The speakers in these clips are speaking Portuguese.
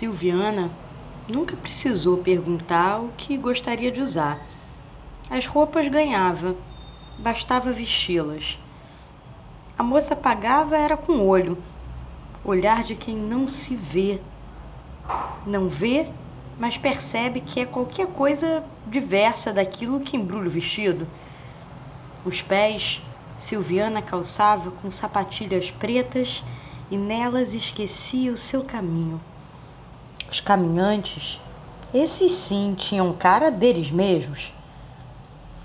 Silviana nunca precisou perguntar o que gostaria de usar. As roupas ganhava, bastava vesti-las. A moça pagava era com olho, olhar de quem não se vê. Não vê, mas percebe que é qualquer coisa diversa daquilo que embrulha o vestido. Os pés, Silviana calçava com sapatilhas pretas e nelas esquecia o seu caminho. Os caminhantes, esses sim tinham cara deles mesmos.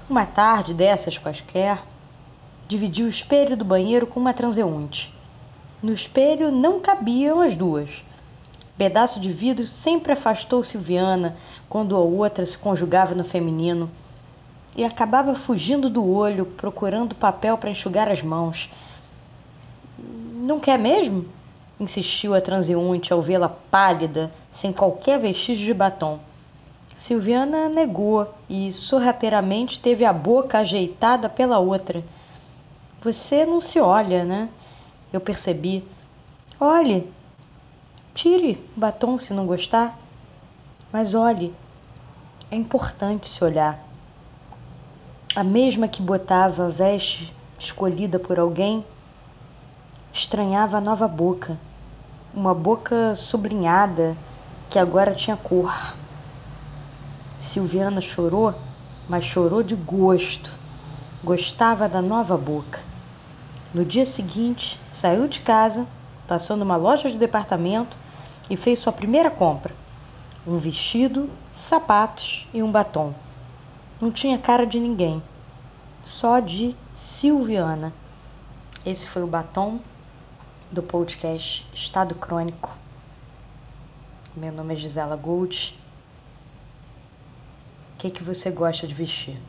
Uma tarde dessas quaisquer, dividiu o espelho do banheiro com uma transeunte. No espelho não cabiam as duas. Pedaço de vidro sempre afastou Silviana quando a outra se conjugava no feminino e acabava fugindo do olho, procurando papel para enxugar as mãos. Não quer mesmo? Insistiu a transeunte ao vê-la pálida, sem qualquer vestígio de batom. Silviana negou e sorrateiramente teve a boca ajeitada pela outra. Você não se olha, né? Eu percebi. Olhe. Tire o batom se não gostar. Mas olhe. É importante se olhar. A mesma que botava a veste escolhida por alguém estranhava a nova boca. Uma boca sobrinhada que agora tinha cor. Silviana chorou, mas chorou de gosto. Gostava da nova boca. No dia seguinte, saiu de casa, passou numa loja de departamento e fez sua primeira compra: um vestido, sapatos e um batom. Não tinha cara de ninguém, só de Silviana. Esse foi o batom do podcast Estado Crônico. Meu nome é Gisela Gold. O que, que você gosta de vestir?